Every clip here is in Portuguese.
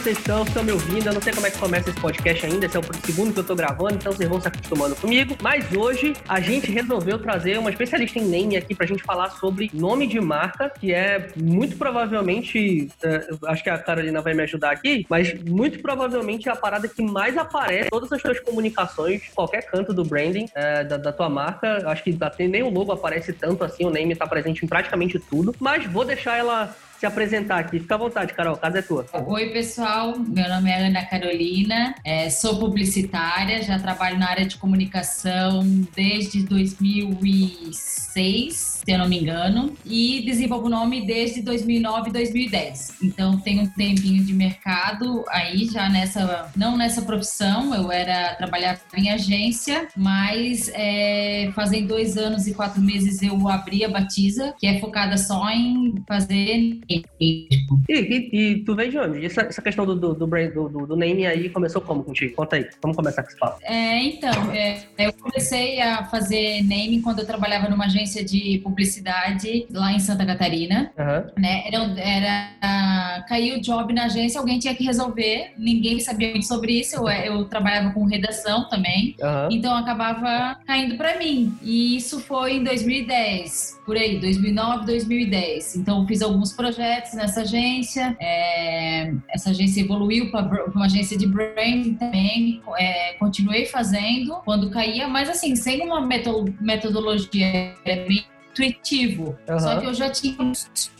Vocês estão? Me ouvindo? Eu não sei como é que começa esse podcast ainda, esse é o segundo que eu tô gravando, então vocês vão se acostumando comigo. Mas hoje a gente resolveu trazer uma especialista em name aqui pra gente falar sobre nome de marca, que é muito provavelmente, uh, acho que a Carolina vai me ajudar aqui, mas muito provavelmente é a parada que mais aparece em todas as suas comunicações, qualquer canto do branding uh, da, da, tua marca. Acho que até nem o logo aparece tanto assim, o name tá presente em praticamente tudo. Mas vou deixar ela se apresentar aqui. Fica à vontade, Carol, a casa é tua. Oi, pessoal. Meu nome é Ana Carolina, é, sou publicitária, já trabalho na área de comunicação desde 2006, se eu não me engano, e desenvolvo o nome desde 2009 e 2010. Então, tenho um tempinho de mercado aí já nessa, não nessa profissão, eu era trabalhar em agência, mas é, fazem dois anos e quatro meses eu abri a Batiza, que é focada só em fazer e, e, e, tu vem de onde? Essa, essa questão do, do, do, brand, do, do, name aí começou como contigo? Conta aí, vamos começar com esse papo. É, então, é, eu comecei a fazer name quando eu trabalhava numa agência de publicidade lá em Santa Catarina. Uhum. Né? Era, era, caiu o job na agência, alguém tinha que resolver, ninguém sabia muito sobre isso, eu, eu trabalhava com redação também, uhum. então acabava caindo para mim. E isso foi em 2010, por aí, 2009, 2010. Então fiz alguns projetos projetos nessa agência. É, essa agência evoluiu para uma agência de branding também. É, continuei fazendo quando caía, mas assim, sem uma metodologia bem intuitivo. Uhum. Só que eu já tinha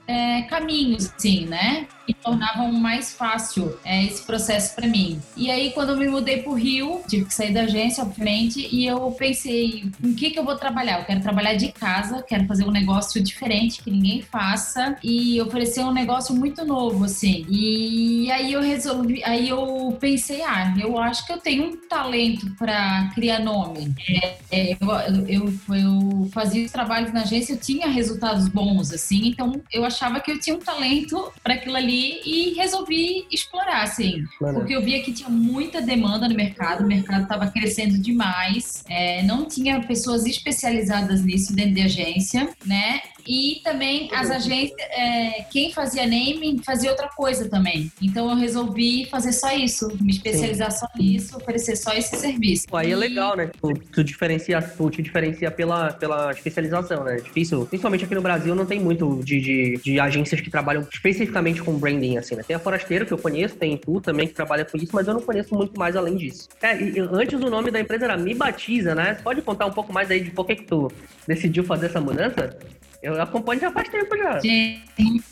é, caminhos, assim, né? Que tornavam mais fácil é, esse processo para mim. E aí, quando eu me mudei para o Rio, tive que sair da agência, obviamente, e eu pensei, em que que eu vou trabalhar? Eu quero trabalhar de casa, quero fazer um negócio diferente, que ninguém faça, e oferecer um negócio muito novo, assim. E aí eu resolvi, aí eu pensei, ah, eu acho que eu tenho um talento para criar nome. É, é, eu, eu, eu fazia os trabalhos na agência, eu tinha resultados bons, assim, então eu achava que eu tinha um talento para aquilo ali e resolvi explorar, assim. Porque eu via que tinha muita demanda no mercado, o mercado estava crescendo demais, é, não tinha pessoas especializadas nisso dentro de agência, né? E também as agências, é, quem fazia naming fazia outra coisa também. Então eu resolvi fazer só isso, me especializar Sim. só nisso, oferecer só esse serviço. Pô, aí é legal, né? Tu, tu, diferencia, tu te diferencia pela, pela especialização, né? É difícil. Principalmente aqui no Brasil não tem muito de, de, de, agências que trabalham especificamente com branding, assim, né? Tem a Forasteiro, que eu conheço, tem tu também que trabalha com isso, mas eu não conheço muito mais além disso. É, e, antes o nome da empresa era Me Batiza, né? Pode contar um pouco mais aí de por que, que tu decidiu fazer essa mudança? Eu acompanho já faz tempo já. Sim.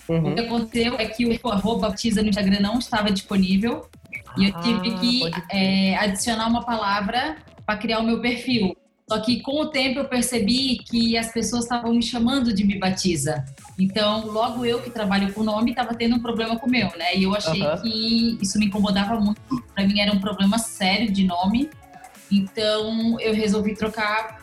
Uhum. O que aconteceu é que o arroba batiza no Instagram não estava disponível. E eu tive ah, que é, adicionar uma palavra para criar o meu perfil. Só que com o tempo eu percebi que as pessoas estavam me chamando de me batiza. Então, logo eu que trabalho com nome estava tendo um problema com o meu, né? E eu achei uhum. que isso me incomodava muito. Para mim era um problema sério de nome. Então, eu resolvi trocar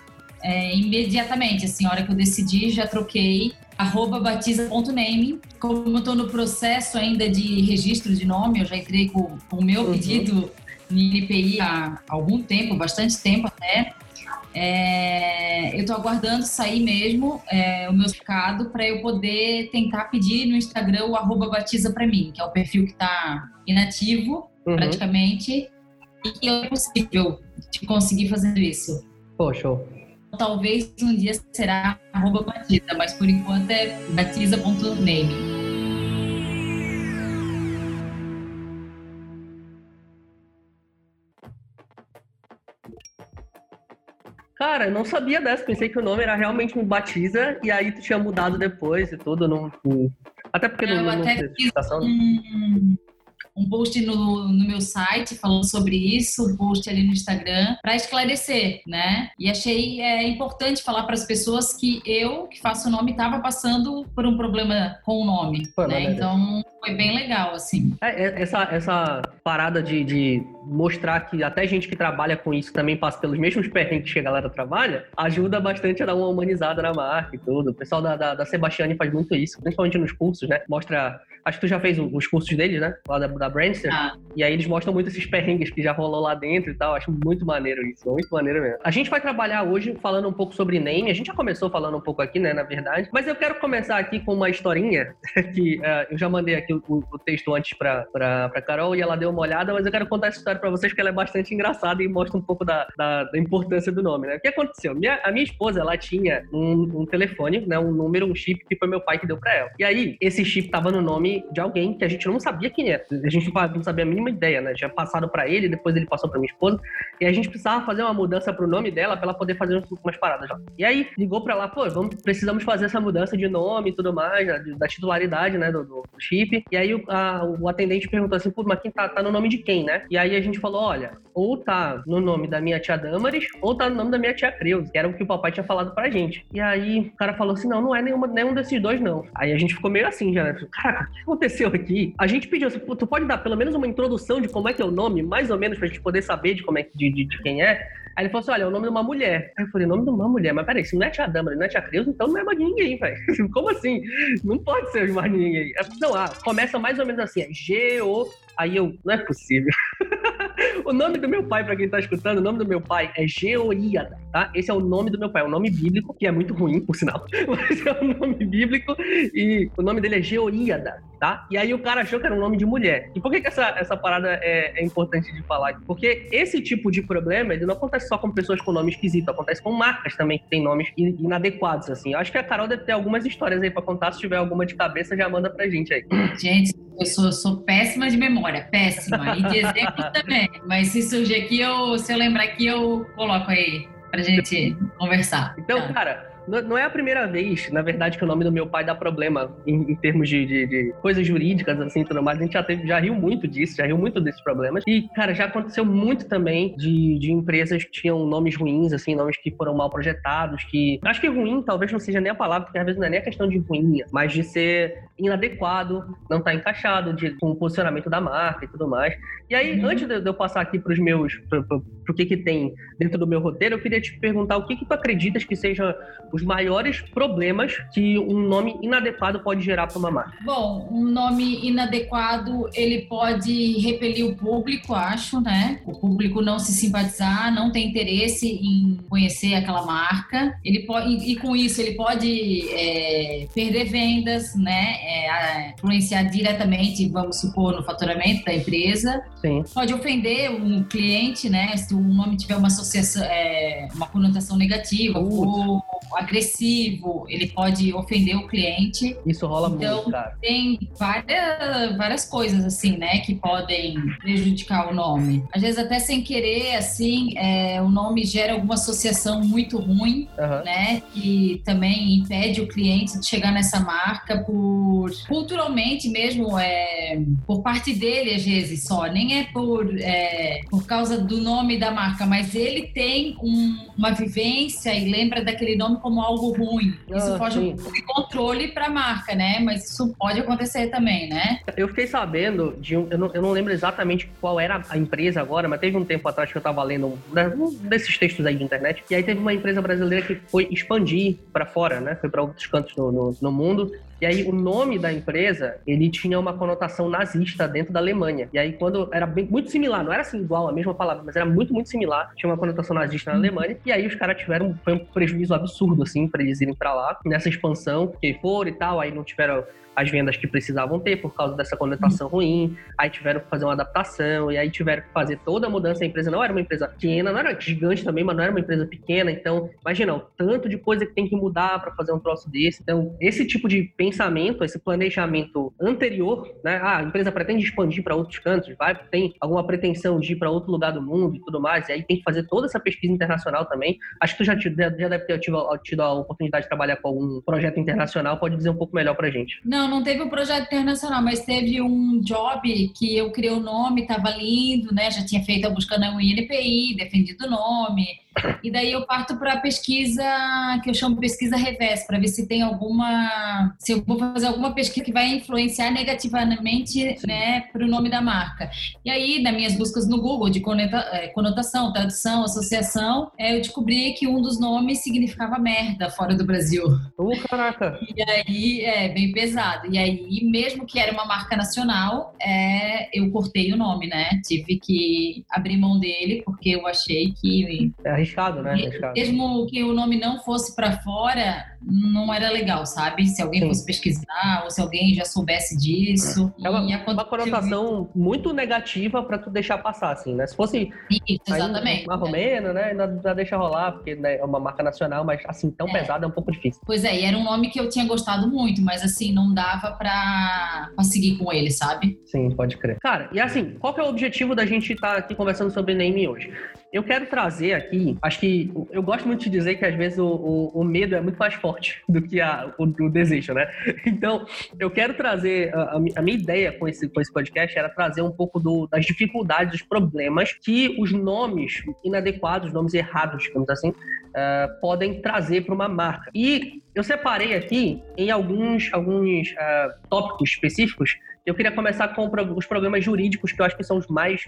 é, imediatamente, assim, a hora que eu decidi, já troquei arroba batiza.name. Como eu estou no processo ainda de registro de nome, eu já entrei com, com o meu uhum. pedido no INPI há algum tempo, bastante tempo até. É, eu estou aguardando sair mesmo é, o meu certificado para eu poder tentar pedir no Instagram o arroba batiza para mim, que é o perfil que está inativo uhum. praticamente e que é possível de conseguir fazer isso. Pô, show talvez um dia será arroba batiza, mas por enquanto é batiza.name. Cara, eu não sabia dessa. Pensei que o nome era realmente um Batiza e aí tu tinha mudado depois e tudo. Não, até porque não, não, não até fiz um, um post no, no meu site falando sobre isso, um post ali no Instagram, para esclarecer, né? E achei é, importante falar para as pessoas que eu, que faço o nome, estava passando por um problema com o nome, Pô, né? Então foi bem legal, assim. É, é, essa, essa parada de, de mostrar que até gente que trabalha com isso também passa pelos mesmos perrengues que a galera trabalha, ajuda bastante a dar uma humanizada na marca e tudo. O pessoal da, da, da Sebastiane faz muito isso, principalmente nos cursos, né? Mostra Acho que tu já fez os cursos deles, né? Lá da, da Brandster. Ah. E aí eles mostram muito esses perrengues que já rolou lá dentro e tal. Acho muito maneiro isso. Muito maneiro mesmo. A gente vai trabalhar hoje falando um pouco sobre name. A gente já começou falando um pouco aqui, né? Na verdade. Mas eu quero começar aqui com uma historinha que uh, eu já mandei aqui o, o texto antes pra, pra, pra Carol e ela deu uma olhada, mas eu quero contar essa história pra vocês porque ela é bastante engraçada e mostra um pouco da, da, da importância do nome, né? O que aconteceu? Minha, a minha esposa, ela tinha um, um telefone, né? Um número, um chip que foi meu pai que deu pra ela. E aí, esse chip tava no nome de alguém que a gente não sabia quem era. A gente não sabia a mínima ideia, né? Tinha passado pra ele, depois ele passou pra minha esposa. E a gente precisava fazer uma mudança pro nome dela pra ela poder fazer umas paradas já. E aí, ligou pra lá, pô, vamos, precisamos fazer essa mudança de nome e tudo mais, da, da titularidade, né? Do, do, chip. E aí, o, a, o atendente perguntou assim, pô, mas quem tá, tá no nome de quem, né? E aí a gente falou, olha, ou tá no nome da minha tia Damaris, ou tá no nome da minha tia Creus, que era o que o papai tinha falado pra gente. E aí o cara falou assim: não, não é nenhuma, nenhum desses dois, não. Aí a gente ficou meio assim já, né? Caraca, aconteceu aqui? A gente pediu assim, tu pode dar pelo menos uma introdução de como é que é o nome, mais ou menos, pra gente poder saber de como é de, de, de quem é. Aí ele falou assim: olha, é o nome de uma mulher. Aí eu falei, nome de uma mulher, mas peraí, se não é tia Damaris, não é tia Creus, então não é mais de ninguém, velho. Como assim? Não pode ser mais de ninguém. Não, ah, começa mais ou menos assim, é G-O. Aí eu, não é possível. o nome do meu pai, para quem tá escutando, o nome do meu pai é Geoíada, tá? Esse é o nome do meu pai, é um nome bíblico, que é muito ruim, por sinal, mas é um nome bíblico e o nome dele é Geoíada, tá? E aí o cara achou que era um nome de mulher. E por que, que essa, essa parada é, é importante de falar? Porque esse tipo de problema, ele não acontece só com pessoas com nome esquisito, acontece com marcas também que têm nomes inadequados, assim. Eu acho que a Carol deve ter algumas histórias aí pra contar, se tiver alguma de cabeça, já manda pra gente aí. Gente, eu sou, sou péssima de memória, péssima. E de exemplo também. Mas se surgir aqui, eu, se eu lembrar aqui, eu coloco aí pra gente conversar. Então, tá. cara, não é a primeira vez, na verdade, que o nome do meu pai dá problema em, em termos de, de, de, coisas jurídicas, assim, tudo mais. A gente já, teve, já riu muito disso, já riu muito desses problemas. E, cara, já aconteceu muito também de, de empresas que tinham nomes ruins, assim, nomes que foram mal projetados, que... Acho que ruim talvez não seja nem a palavra, porque às vezes não é nem a questão de ruim, mas de ser inadequado, não tá encaixado de, com o posicionamento da marca e tudo mais. E aí, uhum. antes de, eu passar aqui para os meus, pro, pro, pro, que que tem dentro do meu roteiro, eu queria te perguntar o que que tu acreditas que sejam os maiores problemas que um nome inadequado pode gerar para uma marca? Bom, um nome inadequado, ele pode repelir o público, acho, né? O público não se simpatizar, não ter interesse em conhecer aquela marca. Ele pode, e, e com isso, ele pode é, perder vendas, né? É, influenciar diretamente, vamos supor, no faturamento da empresa. Sim. Pode ofender um cliente, né? Se o nome tiver uma associação, é, uma conotação negativa ou agressivo, ele pode ofender o cliente. Isso rola então, muito, cara. Tem várias, várias coisas, assim, né? Que podem prejudicar o nome. Às vezes, até sem querer, assim, é, o nome gera alguma associação muito ruim, uhum. né? Que também impede o cliente de chegar nessa marca por por culturalmente mesmo, é, por parte dele às vezes só, nem é por, é, por causa do nome da marca, mas ele tem um, uma vivência e lembra daquele nome como algo ruim. Isso ah, pode ter controle para a marca, né? Mas isso pode acontecer também, né? Eu fiquei sabendo de um, eu não, eu não lembro exatamente qual era a empresa agora, mas teve um tempo atrás que eu estava lendo um desses textos aí de internet, e aí teve uma empresa brasileira que foi expandir para fora, né? Foi para outros cantos no, no, no mundo e aí o nome da empresa, ele tinha uma conotação nazista dentro da Alemanha. E aí quando era bem, muito similar, não era assim igual a mesma palavra, mas era muito, muito similar, tinha uma conotação nazista na Alemanha. E aí os caras tiveram foi um prejuízo absurdo, assim, para eles irem para lá, nessa expansão, que foram e tal, aí não tiveram as vendas que precisavam ter por causa dessa conotação ruim, aí tiveram que fazer uma adaptação, e aí tiveram que fazer toda a mudança. A empresa não era uma empresa pequena, não era gigante também, mas não era uma empresa pequena. Então, imagina, o tanto de coisa que tem que mudar para fazer um troço desse. Então, esse tipo de pensamento, esse planejamento anterior, né? Ah, a empresa pretende expandir para outros cantos, vai, tem alguma pretensão de ir para outro lugar do mundo e tudo mais, e aí tem que fazer toda essa pesquisa internacional também. Acho que tu já, já deve ter tido, tido a oportunidade de trabalhar com algum projeto internacional, pode dizer um pouco melhor pra gente. Não, não, teve um projeto internacional, mas teve um job que eu criei o nome, estava lindo, né? Já tinha feito a busca na INPI, defendido o nome, E daí eu parto para a pesquisa que eu chamo pesquisa revés, para ver se tem alguma, se eu vou fazer alguma pesquisa que vai influenciar negativamente, né, para o nome da marca. E aí, nas minhas buscas no Google de é, conotação, tradução, associação, é, eu descobri que um dos nomes significava merda fora do Brasil. Oh, caraca! E aí, é bem pesado. E aí, mesmo que era uma marca nacional, é, eu cortei o nome, né? Tive que abrir mão dele porque eu achei que é arriscado, né? Arriscado. Mesmo que o nome não fosse para fora, não era legal, sabe? Se alguém Sim. fosse pesquisar ou se alguém já soubesse disso. É uma, uma conotação muito negativa para tu deixar passar, assim, né? Se fosse Isso, exatamente. uma romena, né? Ainda deixa rolar, porque né, é uma marca nacional, mas assim, tão é. pesada é um pouco difícil. Pois é, e era um nome que eu tinha gostado muito, mas assim, não dava pra, pra seguir com ele, sabe? Sim, pode crer. Cara, e assim, qual que é o objetivo da gente estar tá aqui conversando sobre name hoje? Eu quero trazer aqui, acho que eu gosto muito de dizer que às vezes o, o, o medo é muito mais forte do que a, o, o, desejo, né? Então, eu quero trazer, a, a, minha ideia com esse, com esse podcast era trazer um pouco do, das dificuldades, dos problemas que os nomes inadequados, nomes errados, digamos assim, uh, podem trazer para uma marca. E eu separei aqui em alguns, alguns uh, tópicos específicos. Eu queria começar com os problemas jurídicos, que eu acho que são os mais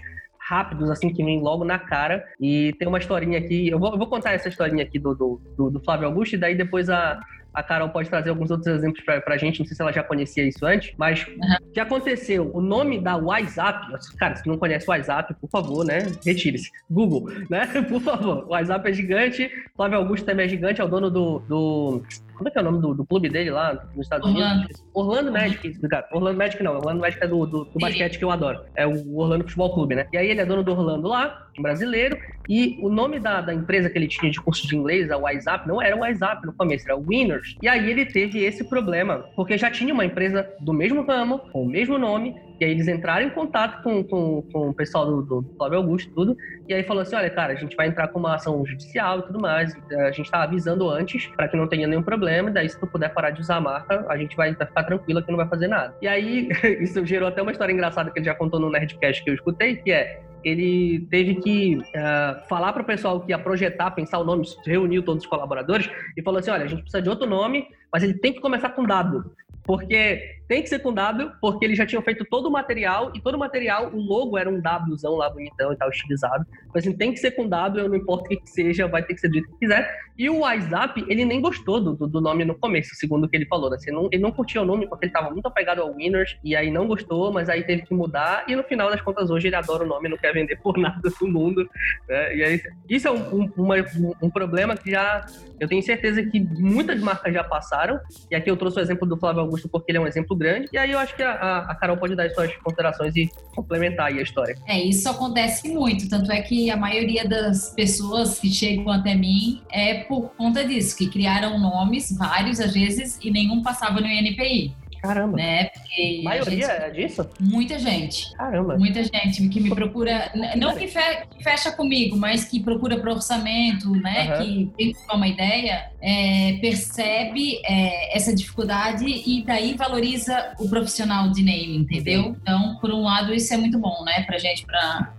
rápidos, assim, que vem logo na cara. E tem uma historinha aqui, eu vou, eu vou contar essa historinha aqui do, do, do, do Flávio Augusto, e daí depois a, a Carol pode trazer alguns outros exemplos pra, pra gente. Não sei se ela já conhecia isso antes, mas o uhum. que aconteceu? O nome da WhatsApp, cara, se não conhece o WhatsApp, por favor, né? Retire-se. Google, né? Por favor. O WhatsApp é gigante, Flávio Augusto também é gigante, é o dono do, do como é que é o nome do, do clube dele lá nos Estados Orlando. Unidos? Orlando Magic, cara. Orlando Magic não, Orlando Magic é do, do, do basquete que eu adoro. É o Orlando Futebol Clube, né? E aí ele é dono do Orlando lá, brasileiro, e o nome da, da empresa que ele tinha de curso de inglês, a WhatsApp, não era o WhatsApp no começo, era o Winners. E aí ele teve esse problema, porque já tinha uma empresa do mesmo ramo, com o mesmo nome, e aí eles entraram em contato com, com, com o pessoal do, do Flávio Augusto tudo. E aí falou assim: olha, cara, a gente vai entrar com uma ação judicial e tudo mais. A gente tá avisando antes para que não tenha nenhum problema. Daí, se tu puder parar de usar a marca, a gente vai ficar tranquilo que não vai fazer nada. E aí, isso gerou até uma história engraçada que ele já contou no Nerdcast que eu escutei, que é ele teve que uh, falar para o pessoal que ia projetar, pensar o nome, reuniu todos os colaboradores e falou assim: olha, a gente precisa de outro nome, mas ele tem que começar com W. Porque tem que ser com W, porque eles já tinham feito todo o material, e todo o material, o logo era um Wzão lá bonitão e tal, estilizado. Mas assim, tem que ser com W, não importa o que, seja, vai ter que ser do jeito que quiser. E o WhatsApp, ele nem gostou do, do nome no começo, segundo o que ele falou, né? Assim, não, ele não curtia o nome porque ele estava muito apegado ao Winners, e aí não gostou, mas aí teve que mudar, e no final das contas, hoje ele adora o nome, não quer vender por nada do mundo. Né? E aí, isso é um, um, uma, um problema que já, eu tenho certeza que muitas marcas já passaram, e aqui eu trouxe o exemplo do Flávio Augusto porque ele é um exemplo grande. E aí eu acho que a, a Carol pode dar as suas considerações e complementar aí a história. É, isso acontece muito. Tanto é que a maioria das pessoas que chegam até mim é por conta disso, que criaram nomes, vários às vezes, e nenhum passava no INPI. Caramba. Né? Porque maioria gente, é disso? Muita gente. Caramba. Muita gente que me procura, não que, fecha comigo, mas que procura para orçamento, né? Uhum. Que tem uma ideia, é, percebe é, essa dificuldade e daí valoriza o profissional de name, entendeu? Então, por um lado, isso é muito bom, né? Pra gente, pra,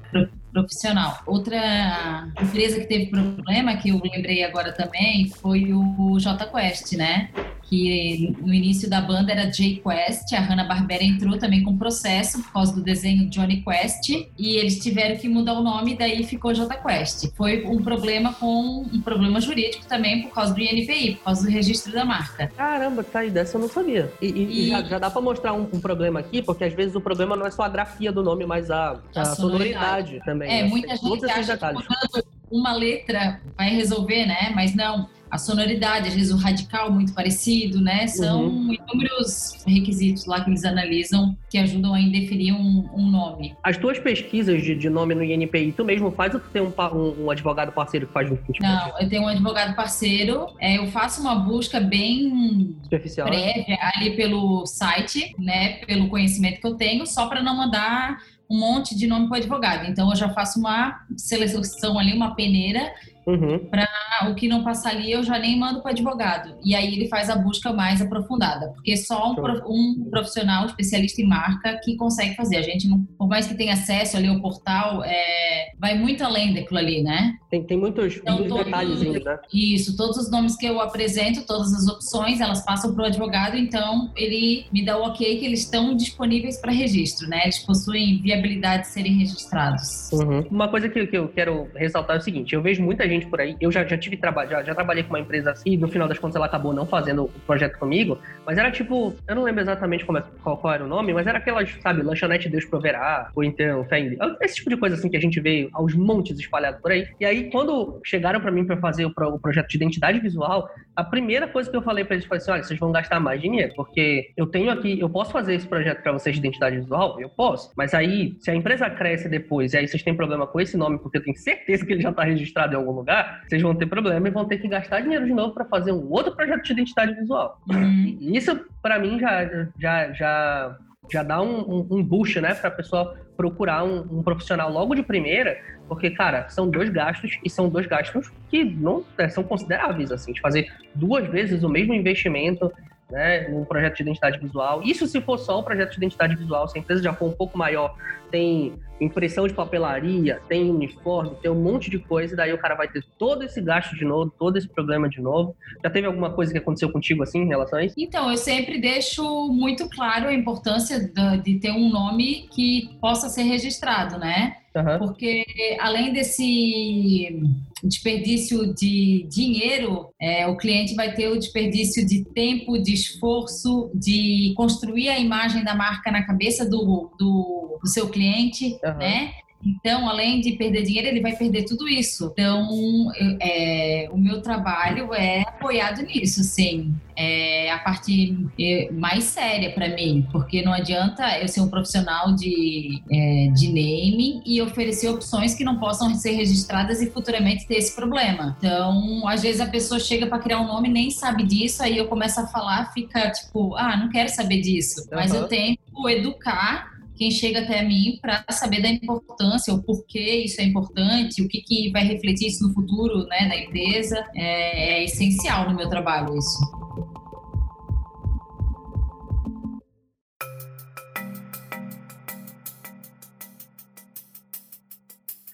profissional. Outra empresa que teve problema, que eu lembrei agora também, foi o JQuest, né? Que no início da banda era J Quest, a Hanna-Barbera entrou também com processo por causa do desenho Johnny Quest, e eles tiveram que mudar o nome, daí ficou J Quest. Foi um problema com um problema jurídico também por causa do INPI, por causa do registro da marca. Caramba, tá aí, dessa eu não sabia. E, e, e... Já, já, dá para mostrar um, um, problema aqui, porque às vezes o problema não é só a grafia do nome, mas a, a, a sonoridade. sonoridade. também. É, né? muita gente acha que uma letra vai resolver, né? Mas não a sonoridade, às vezes o radical muito parecido, né? São uhum. inúmeros requisitos lá que eles analisam que ajudam a definir um, um nome. As tuas pesquisas de, de, nome no INPI, tu mesmo faz ou tu tem um, um, advogado parceiro que faz no tipo Não, eu tenho um advogado parceiro. É, eu faço uma busca bem Superficial, né? prévia ali pelo site, né? Pelo conhecimento que eu tenho, só para não mandar um monte de nome para o advogado. Então, eu já faço uma seleção ali, uma peneira Uhum. Para o que não passar ali, eu já nem mando para advogado. E aí ele faz a busca mais aprofundada, porque só um, um, profissional especialista em marca que consegue fazer. A gente, não, por mais que tenha acesso ali ao portal, é, vai muito além daquilo ali, né? Tem, tem muitos, então, muitos todo, detalhes, né? Isso, todos os nomes que eu apresento, todas as opções, elas passam para o advogado, então ele me dá o ok que eles estão disponíveis para registro, né? Eles possuem viabilidade de serem registrados. Uhum. Uma coisa que, que, eu quero ressaltar é o seguinte: eu vejo muita gente por aí, eu já, já tive trabalho, já, já trabalhei com uma empresa assim, e no final das contas ela acabou não fazendo o projeto comigo, mas era tipo, eu não lembro exatamente como é, qual, qual era o nome, mas era aquelas, sabe, lanchonete Deus proverá, ou então em esse tipo de coisa assim que a gente vê aos montes espalhado por aí. E aí, quando chegaram para mim para fazer o, o, projeto de identidade visual, a primeira coisa que eu falei para eles foi assim: olha, vocês vão gastar mais dinheiro, porque eu tenho aqui, eu posso fazer esse projeto para vocês de identidade visual? Eu posso. Mas aí, se a empresa cresce depois e aí vocês têm problema com esse nome, porque eu tenho certeza que ele já está registrado em algum lugar, vocês vão ter problema e vão ter que gastar dinheiro de novo para fazer um outro projeto de identidade visual. Uhum. Isso, para mim, já, já, já já dá um, um, um boost, né, para a pessoa procurar um, um, profissional logo de primeira, porque, cara, são dois gastos e são dois gastos que não é, são consideráveis, assim, de fazer duas vezes o mesmo investimento, né, num projeto de identidade visual. Isso se for só o projeto de identidade visual, se a empresa já for um pouco maior, tem impressão de papelaria, tem uniforme, tem um monte de coisa, e daí o cara vai ter todo esse gasto de novo, todo esse problema de novo. Já teve alguma coisa que aconteceu contigo assim em relação a isso? Então, eu sempre deixo muito claro a importância de ter um nome que possa ser registrado, né? Uhum. Porque além desse desperdício de dinheiro, é, o cliente vai ter o desperdício de tempo, de esforço, de construir a imagem da marca na cabeça do, do, do seu cliente, uhum. né? Então, além de perder dinheiro, ele vai perder tudo isso. Então, é, o meu trabalho é apoiado nisso, sim. É a parte é, mais séria para mim, porque não adianta eu ser um profissional de, é, de naming e oferecer opções que não possam ser registradas e futuramente ter esse problema. Então, às vezes a pessoa chega para criar um nome nem sabe disso, aí eu começo a falar, fica tipo, ah, não quero saber disso. Uhum. Mas eu tento educar quem chega até mim para saber da importância, o porquê isso é importante, o que, que vai refletir isso no futuro né, da empresa. É, é essencial no meu trabalho isso.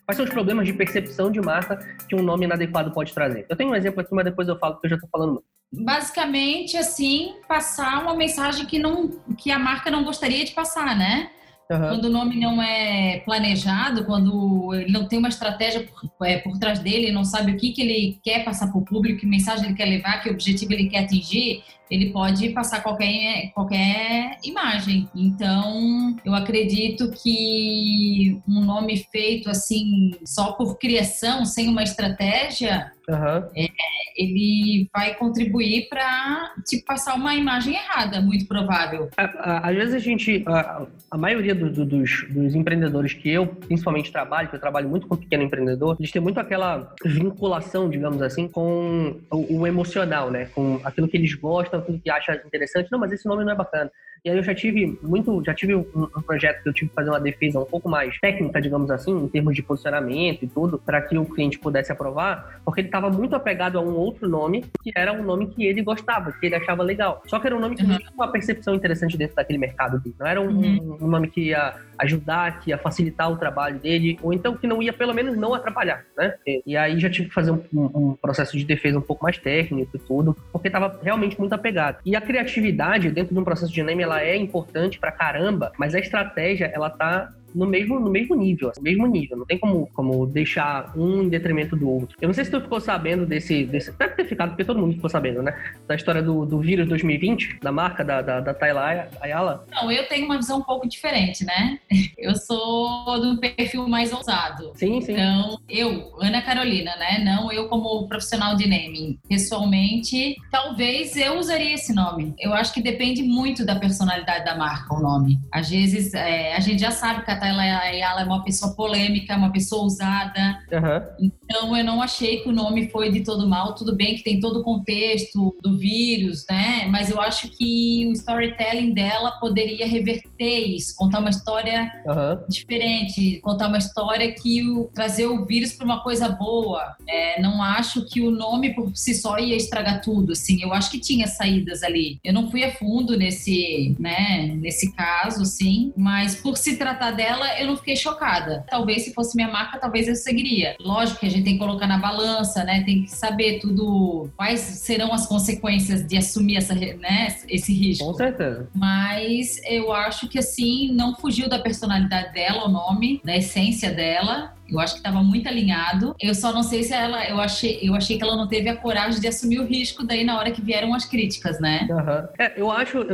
Quais são os problemas de percepção de marca que um nome inadequado pode trazer? Eu tenho um exemplo aqui, mas depois eu falo porque eu já estou falando muito. Basicamente, assim, passar uma mensagem que, não, que a marca não gostaria de passar, né? Uhum. Quando o nome não é planejado, quando ele não tem uma estratégia por, é, por trás dele, não sabe o que, que ele quer passar para o público, que mensagem ele quer levar, que objetivo ele quer atingir, ele pode passar qualquer, qualquer imagem. Então, eu acredito que um nome feito assim, só por criação, sem uma estratégia, uhum. é, ele vai contribuir para te passar uma imagem errada, muito provável. Às vezes a gente, a, a maioria do, do, dos, dos, empreendedores que eu principalmente trabalho, que eu trabalho muito com pequeno empreendedor, eles têm muito aquela vinculação, digamos assim, com o, o emocional, né? Com aquilo que eles gostam tudo que acha interessante, não, mas esse nome não é bacana. E aí eu já tive muito, já tive um, um, projeto que eu tive que fazer uma defesa um pouco mais técnica, digamos assim, em termos de posicionamento e tudo, para que o cliente pudesse aprovar, porque ele estava muito apegado a um outro nome, que era um nome que ele gostava, que ele achava legal. Só que era um nome que uhum. tinha uma percepção interessante dentro daquele mercado. Não era um, uhum. um, nome que ia ajudar, que ia facilitar o trabalho dele, ou então que não ia, pelo menos, não atrapalhar, né? E, aí já tive que fazer um, um, processo de defesa um pouco mais técnico e tudo, porque estava realmente muito apegado. E a criatividade dentro de um processo de ela ela é importante pra caramba, mas a estratégia, ela tá no mesmo, no mesmo nível, assim, mesmo nível. Não tem como, como deixar um em detrimento do outro. Eu não sei se tu ficou sabendo desse, desse. Deve ter ficado, porque todo mundo ficou sabendo, né? Da história do, do vírus 2020, da marca da, da, da Tayla Ayala. Não, eu tenho uma visão um pouco diferente, né? Eu sou do perfil mais ousado. Sim, sim. Então, eu, Ana Carolina, né? Não eu como profissional de naming. Pessoalmente, talvez eu usaria esse nome. Eu acho que depende muito da personalidade da marca, o nome. Às vezes, é, a gente já sabe que a ela, ela é uma pessoa polêmica, uma pessoa ousada. Uhum. Então, eu não achei que o nome foi de todo mal. Tudo bem que tem todo o contexto do vírus, né? Mas eu acho que o storytelling dela poderia reverter isso, contar uma história uhum. diferente, contar uma história que o, trazer o vírus para uma coisa boa. É, não acho que o nome por si só ia estragar tudo, assim. Eu acho que tinha saídas ali. Eu não fui a fundo nesse, né, nesse caso, sim, mas por se tratar dela, eu não fiquei chocada. Talvez se fosse minha marca, talvez eu seguiria. Lógico que a gente tem que colocar na balança, né? Tem que saber tudo, quais serão as consequências de assumir essa, né, esse risco. Com certeza. Mas eu acho que assim, não fugiu da personalidade dela, o nome, da essência dela. Eu acho que estava muito alinhado. Eu só não sei se ela. Eu achei, eu achei que ela não teve a coragem de assumir o risco daí na hora que vieram as críticas, né? Uhum. É, eu acho.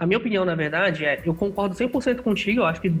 A minha opinião, na verdade, é. Eu concordo 100% contigo. Eu acho que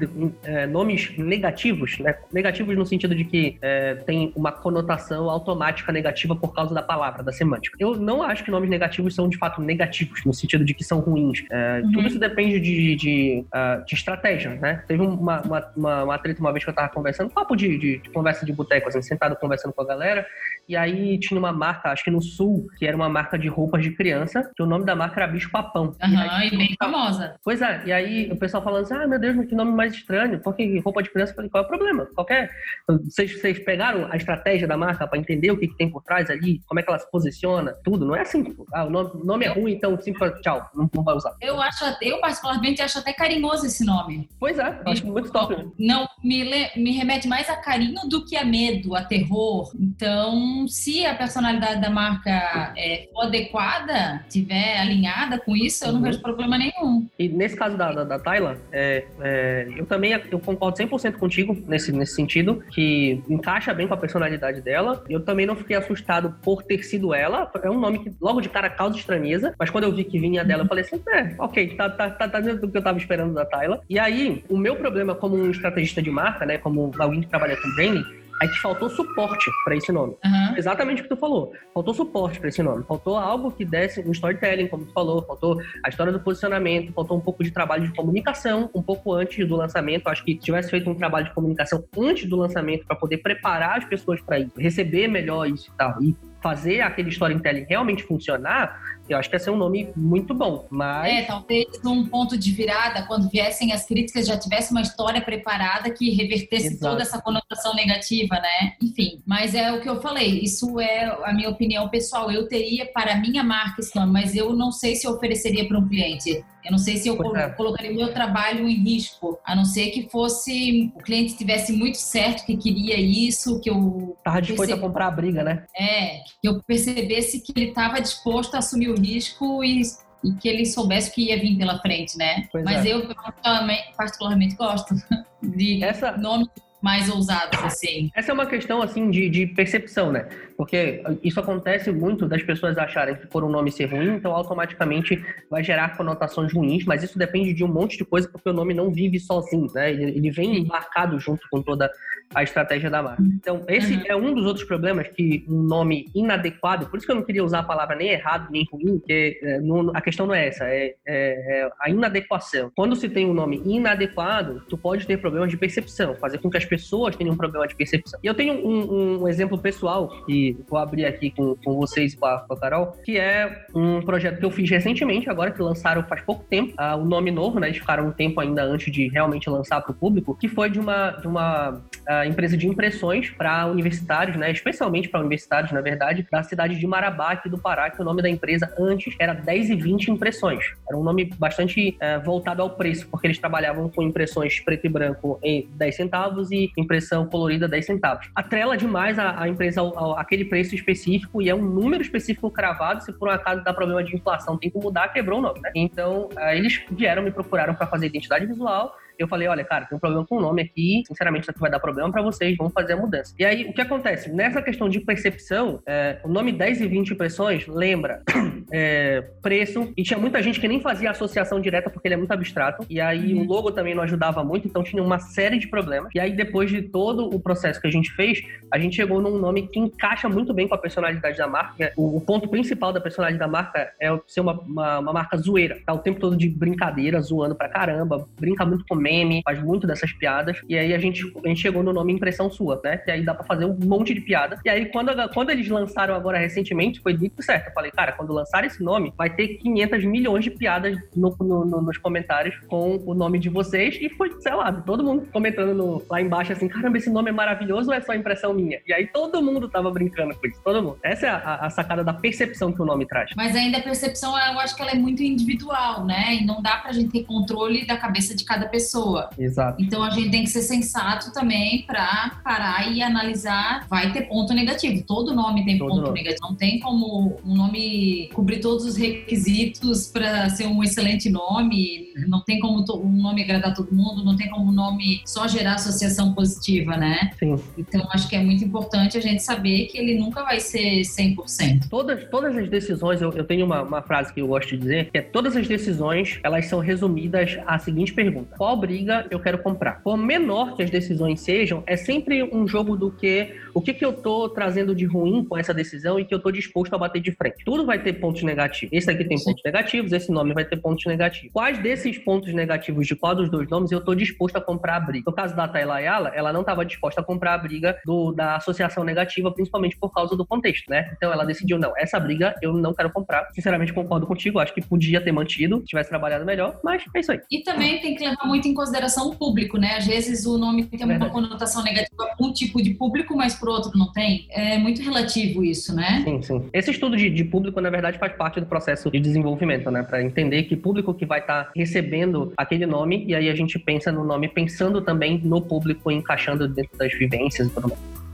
é, nomes negativos, né? Negativos no sentido de que é, tem uma conotação automática negativa por causa da palavra, da semântica. Eu não acho que nomes negativos são de fato negativos, no sentido de que são ruins. É, uhum. Tudo isso depende de, de, uh, de, estratégia, né? Teve uma, uma, uma, uma treta uma vez que eu tava conversando, papo de, de de, conversa de boteco, assim, sentado conversando com a galera. E aí tinha uma marca, acho que no sul, que era uma marca de roupas de criança, que o nome da marca era Bicho Papão. Aham, uhum, e, bem famosa. Pois é, e aí o pessoal falando assim, ah, meu Deus, que nome mais estranho, porque roupa de criança, eu falei, qual é o problema? Qualquer... Vocês, vocês pegaram a estratégia da marca para entender o que, que, tem por trás ali, como é que ela se posiciona, tudo, não é assim, tipo, ah, o nome, nome é ruim, então sim, tchau, não, não vai usar. Eu acho, eu particularmente acho até carinhoso esse nome. Pois é, acho muito top. Né? Não, me, me remete mais a carinho do que a medo, a terror. Então, se a personalidade da marca é, adequada, tiver alinhada com isso, eu não uhum. vejo problema nenhum. E nesse caso da, da, da Tayla, é, é, eu também eu concordo 100% contigo nesse, nesse sentido, que encaixa bem com a personalidade dela. Eu também não fiquei assustado por ter sido ela. É um nome que logo de cara causa estranheza, mas quando eu vi que vinha dela, eu falei assim: é, ok, tá, tá, tá, tá dentro do que eu tava esperando da Tayla. E aí, o meu problema como um estrategista de marca, né, como alguém que trabalha com branding, Aí te faltou suporte para esse nome. Uhum. Exatamente o que tu falou. Faltou suporte para esse nome. Faltou algo que desse um storytelling, como tu falou. Faltou a história do posicionamento. Faltou um pouco de trabalho de comunicação, um pouco antes do lançamento. Acho que se tivesse feito um trabalho de comunicação antes do lançamento para poder preparar as pessoas para isso, receber melhor isso e tal, e fazer aquele storytelling realmente funcionar, eu acho que ia ser um nome muito bom, mas... É, talvez um ponto de virada, quando viessem as críticas, já tivesse uma história preparada que revertesse Exato. toda essa conotação negativa, né? Enfim, mas é o que eu falei, isso é a minha opinião pessoal. Eu teria para a minha marca esse nome, mas eu não sei se eu ofereceria para um cliente. Eu não sei se eu é. colocaria o meu trabalho em risco, a não ser que fosse o cliente tivesse muito certo que queria isso, que eu tava disposto a comprar a briga, né? É, que eu percebesse que ele estava disposto a assumir o risco e e que ele soubesse que ia vir pela frente, né? Pois Mas é. eu particularmente, particularmente gosto de Essa... nomes mais ousados, assim. Essa é uma questão, assim, de, de percepção, né? Porque isso acontece muito das pessoas acharem que por um nome ser ruim, então automaticamente vai gerar conotações ruins, mas isso depende de um monte de coisa, porque o nome não vive sozinho, né? Ele vem embarcado junto com toda a estratégia da marca. Então, esse uhum. é um dos outros problemas que um nome inadequado, por isso que eu não queria usar a palavra nem errado, nem ruim, porque é, a questão não é essa, é, é, é, a inadequação. Quando se tem um nome inadequado, tu pode ter problemas de percepção, fazer com que as pessoas tenham um problema de percepção. E eu tenho um, um exemplo pessoal, que vou abrir aqui com, com vocês e com a, com a Carol, que é um projeto que eu fiz recentemente, agora que lançaram faz pouco tempo, uh, o nome novo, né? Eles ficaram um tempo ainda antes de realmente lançar para o público, que foi de uma, de uma uh, empresa de impressões para universitários, né, especialmente para universitários, na verdade, da cidade de Marabá, aqui do Pará, que o nome da empresa antes era 10 e 20 impressões. Era um nome bastante é, voltado ao preço, porque eles trabalhavam com impressões preto e branco em 10 centavos e impressão colorida 10 centavos. Atrela demais a, a empresa ao, ao, aquele preço específico e é um número específico cravado. Se por um acaso dá problema de inflação, tem que mudar, quebrou o nome. Né? Então, é, eles vieram, me procuraram para fazer identidade visual eu falei, olha, cara, tem um problema com o nome aqui, sinceramente, isso aqui vai dar problema para vocês, vamos fazer a mudança. E aí, o que acontece? Nessa questão de percepção, é, o nome 10 e 20 impressões lembra é, preço, e tinha muita gente que nem fazia associação direta porque ele é muito abstrato, e aí uhum. o logo também não ajudava muito, então tinha uma série de problemas. E aí, depois de todo o processo que a gente fez, a gente chegou num nome que encaixa muito bem com a personalidade da marca. O, o ponto principal da personalidade da marca é ser uma, uma, uma marca zoeira, tá o tempo todo de brincadeira, zoando pra caramba, brinca muito com meme, faz muito dessas piadas. E aí a gente, a gente chegou no nome Impressão Sua, né? E aí dá pra fazer um monte de piada. E aí quando, quando eles lançaram agora recentemente, foi dito certo. Eu falei, cara, quando lançar esse nome, vai ter 500 milhões de piadas no, no, no, nos comentários com o nome de vocês. E foi, sei lá, todo mundo comentando lá embaixo assim, caramba, esse nome é maravilhoso ou é só impressão minha? E aí todo mundo tava brincando com isso, todo mundo. Essa é a, a sacada da percepção que o nome traz. Mas ainda a percepção, eu acho que ela é muito individual, né? E não dá pra gente ter controle da cabeça de cada pessoa. Exato. Então a gente tem que ser sensato também pra parar e analisar. Vai ter ponto negativo. Todo nome tem todo ponto nome. negativo. Não tem como um nome cobrir todos os requisitos para ser um excelente nome. Não tem como um nome agradar todo mundo. Não tem como um nome só gerar associação positiva, né? Sim. Então acho que é muito importante a gente saber que ele nunca vai ser 100%. Todas, todas as decisões, eu, eu tenho uma, uma frase que eu gosto de dizer, que é todas as decisões, elas são resumidas à seguinte pergunta. Qual briga eu quero comprar? Por menor que as decisões sejam, é sempre um jogo do que o que, que eu tô trazendo de ruim com essa decisão e que eu tô disposto a bater de frente. Tudo vai ter pontos negativos. Esse aqui tem pontos negativos, esse nome vai ter pontos negativos. Quais desses pontos negativos de qual dos dois nomes eu tô disposto a comprar a briga? No caso da Tayla Ayala, ela não estava disposta a comprar a briga do, da associação negativa, principalmente por causa do contexto, né? Então ela decidiu, não, essa briga eu não quero comprar. Sinceramente, concordo contigo, acho que podia ter mantido, se tivesse trabalhado melhor, mas é isso aí. E também tem que levar muito em consideração o público, né? Às vezes o nome tem uma conotação negativa para um tipo de público, mas para outro não tem. É muito relativo isso, né? Sim, sim. Esse estudo de, de público, na verdade, faz parte do processo de desenvolvimento, né? Para entender que público que vai estar tá recebendo aquele nome, e aí a gente pensa no nome pensando também no público encaixando dentro das vivências e tudo mais.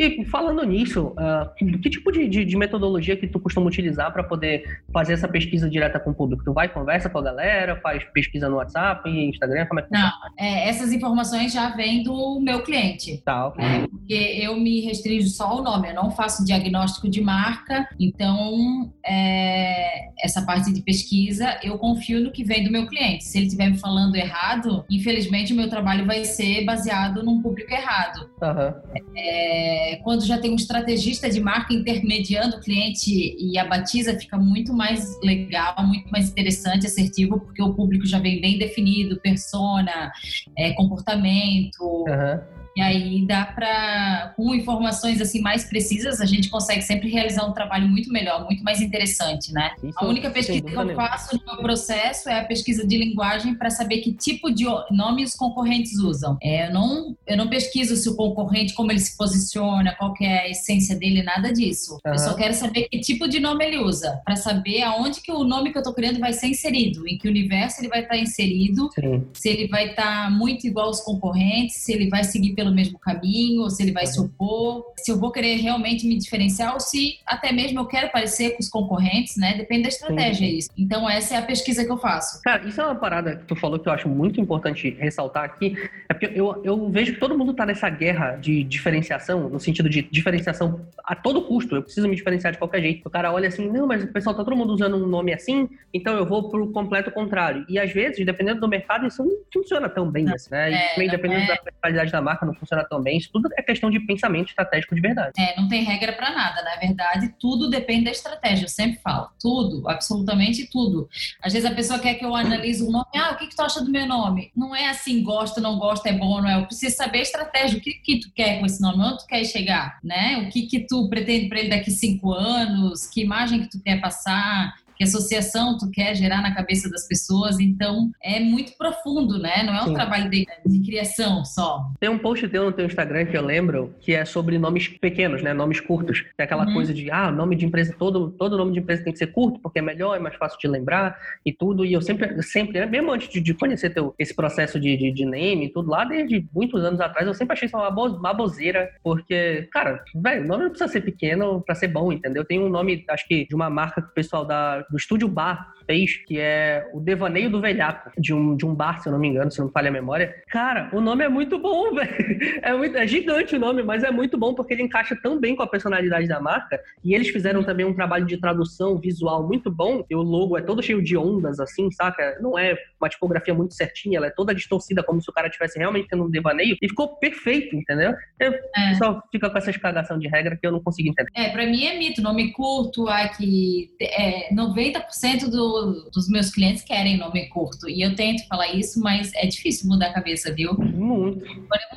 E falando nisso, uh, que tipo de, de, de, metodologia que tu costuma utilizar para poder fazer essa pesquisa direta com o público? Tu vai conversa com a galera, faz pesquisa no WhatsApp, Instagram, como é que Não, é, essas informações já vêm do meu cliente. Tá, ok. É, porque eu me restringo só ao nome, eu não faço diagnóstico de marca, então é, essa parte de pesquisa eu confio no que vem do meu cliente. Se ele estiver me falando errado, infelizmente o meu trabalho vai ser baseado num público errado. Uhum. É, quando já tem um estrategista de marca intermediando o cliente e a batiza, fica muito mais legal, muito mais interessante, assertivo, porque o público já vem bem definido, persona, é, comportamento. Uhum e aí dá para, com informações assim mais precisas, a gente consegue sempre realizar um trabalho muito melhor, muito mais interessante, né? Isso, a única pesquisa que eu faço no meu processo é a pesquisa de linguagem para saber que tipo de nome os concorrentes usam. É, eu, não, eu não pesquiso se o concorrente, como ele se posiciona, qual que é a essência dele, nada disso. Uhum. Eu só quero saber que tipo de nome ele usa, para saber aonde que o nome que eu estou criando vai ser inserido, em que universo ele vai estar tá inserido, Sim. se ele vai estar tá muito igual aos concorrentes, se ele vai seguir pelo mesmo caminho, ou se ele vai se opor, se eu vou querer realmente me diferenciar, ou se até mesmo eu quero parecer com os concorrentes, né? Depende da estratégia Sim. isso. Então, essa é a pesquisa que eu faço. Cara, isso é uma parada que tu falou que eu acho muito importante ressaltar aqui, é porque eu, eu vejo que todo mundo tá nessa guerra de diferenciação, no sentido de diferenciação a todo custo, eu preciso me diferenciar de qualquer jeito. O cara olha assim, não, mas o pessoal tá todo mundo usando um nome assim, então eu vou pro completo contrário. E às vezes, dependendo do mercado, isso não funciona tão bem, assim, né? E também, dependendo é... da qualidade da marca, não funciona tão bem. Isso tudo é questão de pensamento estratégico de verdade. É, não tem regra para nada. Na verdade, tudo depende da estratégia. Eu sempre falo. Tudo, absolutamente tudo. Às vezes a pessoa quer que eu analise o nome. Ah, o que, que tu acha do meu nome? Não é assim, gosta, não gosta, é bom, não é. Eu preciso saber a estratégia. O que, que tu quer com esse nome? Onde tu quer chegar? Né? O que, que tu pretende para ele daqui cinco anos? Que imagem que tu quer passar? Que associação tu quer gerar na cabeça das pessoas. Então, é muito profundo, né? Não é um Sim. trabalho de, de, criação só. Tem um post teu no teu Instagram que eu lembro que é sobre nomes pequenos, né? Nomes curtos. Tem aquela uhum. coisa de, ah, nome de empresa, todo, todo nome de empresa tem que ser curto, porque é melhor, é mais fácil de lembrar e tudo. E eu sempre, sempre mesmo antes de, de conhecer teu, esse processo de, de, de, name e tudo, lá desde muitos anos atrás, eu sempre achei isso uma baboseira, porque, cara, velho, o nome não precisa ser pequeno para ser bom, entendeu? Tem um nome, acho que, de uma marca que o pessoal da do Estúdio Bar fez, que é o Devaneio do Velhaco, de um, de um bar, se eu não me engano, se não me falha a memória. Cara, o nome é muito bom, velho. É, muito, é gigante o nome, mas é muito bom porque ele encaixa tão bem com a personalidade da marca. E eles fizeram também um trabalho de tradução visual muito bom. E o logo é todo cheio de ondas, assim, saca? Não é uma tipografia muito certinha, ela é toda distorcida, como se o cara estivesse realmente tendo um devaneio. E ficou perfeito, entendeu? Eu, é. Só fica com essa cagação de regra que eu não consigo entender. É, pra mim é mito. Nome curto, é que é, 90% do, dos meus clientes querem nome curto. E eu tento falar isso, mas é difícil mudar a cabeça, viu? Muito.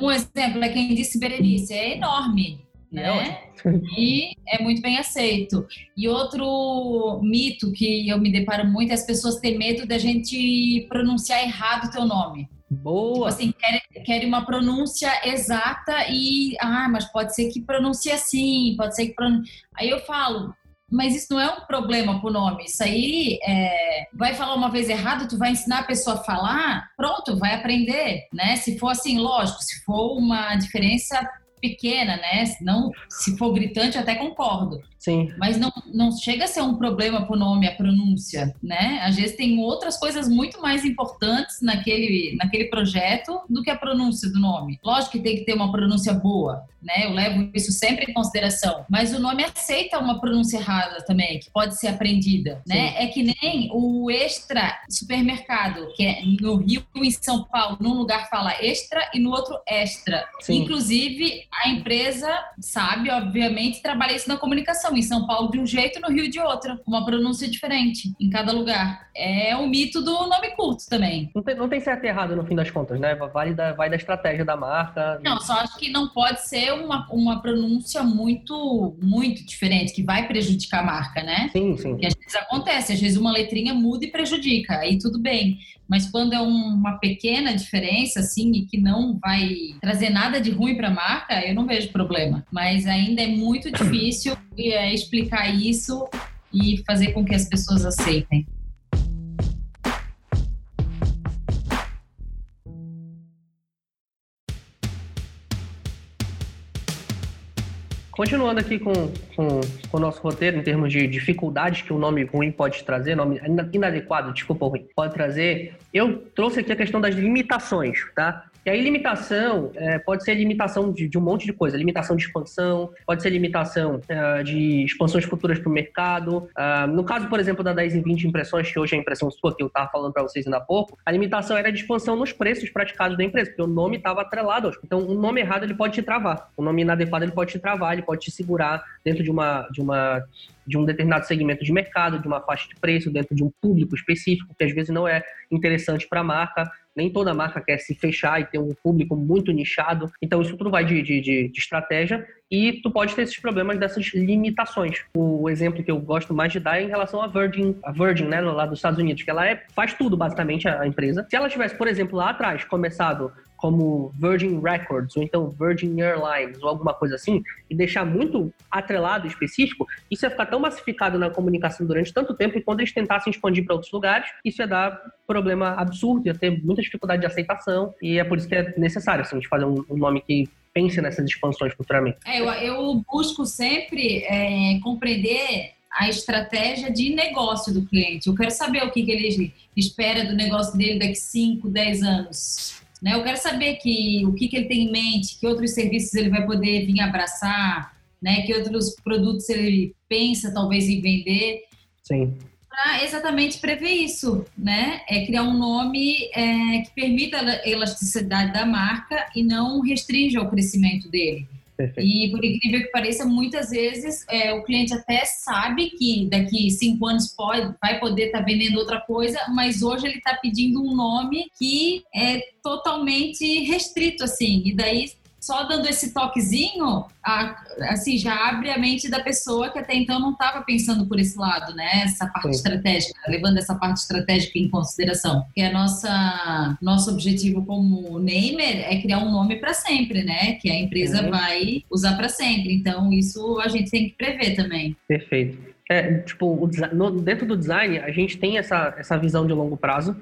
Um exemplo é quem disse Berenice, é enorme. É né? E é muito bem aceito. E outro mito que eu me deparo muito é as pessoas têm medo da gente pronunciar errado o teu nome. Boa! Tipo assim, querem, querem uma pronúncia exata e, ah, mas pode ser que pronuncie assim, pode ser que pronuncie... Aí eu falo, mas isso não é um problema pro nome. Isso aí é, vai falar uma vez errado, tu vai ensinar a pessoa a falar, pronto, vai aprender, né? Se for assim, lógico, se for uma diferença pequena, né? Não, se for gritante, eu até concordo. Sim. Mas não, não chega a ser um problema pro nome, a pronúncia, né? Às vezes tem outras coisas muito mais importantes naquele, naquele projeto do que a pronúncia do nome. Lógico que tem que ter uma pronúncia boa, né? Eu levo isso sempre em consideração. Mas o nome aceita uma pronúncia errada também, que pode ser aprendida, né? Sim. É que nem o extra supermercado, que é no Rio e em São Paulo, num lugar fala extra e no outro extra. Sim. Inclusive, a empresa sabe, obviamente, trabalha isso na comunicação em São Paulo de um jeito, no Rio de outro, uma pronúncia diferente em cada lugar. É o mito do nome curto também. Não tem, não tem certo e errado no fim das contas, né? Vai da, vai da estratégia da marca. Não, só acho que não pode ser uma, uma pronúncia muito, muito diferente, que vai prejudicar a marca, né? Sim, sim. Que às vezes acontece, às vezes uma letrinha muda e prejudica, aí tudo bem. Mas quando é uma pequena diferença, assim, e que não vai trazer nada de ruim para a marca, eu não vejo problema. Mas ainda é muito difícil é, explicar isso e fazer com que as pessoas aceitem. Continuando aqui com, com, com, o nosso roteiro, em termos de dificuldades que o nome ruim pode trazer, nome inadequado, desculpa, ruim, pode trazer, eu trouxe aqui a questão das limitações, tá? E aí, limitação é, pode ser limitação de, de, um monte de coisa. Limitação de expansão, pode ser limitação é, de expansões futuras para o mercado. Uh, no caso, por exemplo, da 10 e 20 impressões, que hoje é a impressão sua, que eu estava falando para vocês ainda há pouco, a limitação era de expansão nos preços praticados da empresa, porque o nome estava atrelado. Então, o nome errado ele pode te travar. O nome inadequado ele pode te travar, ele pode te segurar dentro de uma, de uma de um determinado segmento de mercado, de uma faixa de preço, dentro de um público específico, que às vezes não é interessante para a marca nem toda marca quer se fechar e ter um público muito nichado. Então, isso tudo vai de, de, de, de estratégia e tu pode ter esses problemas dessas limitações. O exemplo que eu gosto mais de dar é em relação à Virgin, a Virgin, né, lá dos Estados Unidos, que ela é, faz tudo basicamente a, empresa. Se ela tivesse, por exemplo, lá atrás começado como Virgin Records ou então Virgin Airlines ou alguma coisa assim e deixar muito atrelado específico, isso ia ficar tão massificado na comunicação durante tanto tempo que quando eles tentassem expandir para outros lugares, isso ia dar problema absurdo, ia ter muita dificuldade de aceitação e é por isso que é necessário assim, de fazer um, um nome que pense nessas expansões futuramente. É, eu, eu busco sempre é, compreender a estratégia de negócio do cliente. Eu quero saber o que, que ele espera do negócio dele daqui 5, 10 anos. Né? Eu quero saber que, o que, que ele tem em mente, que outros serviços ele vai poder vir abraçar, né? que outros produtos ele pensa talvez em vender. Sim. Para exatamente prever isso, né? É criar um nome é, que permita a elasticidade da marca e não restrinja o crescimento dele. Perfeito. E por incrível que pareça, muitas vezes é, o cliente até sabe que daqui cinco anos pode, vai poder estar tá vendendo outra coisa, mas hoje ele está pedindo um nome que é totalmente restrito, assim. E daí só dando esse toquezinho, a, assim, já abre a mente da pessoa que até então não estava pensando por esse lado, né? Essa parte Sim. estratégica, levando essa parte estratégica em consideração. Que é nossa nosso objetivo como namer é criar um nome para sempre, né? Que a empresa uhum. vai usar para sempre. Então, isso a gente tem que prever também. Perfeito. É, tipo, no, dentro do design, a gente tem essa, essa visão de longo prazo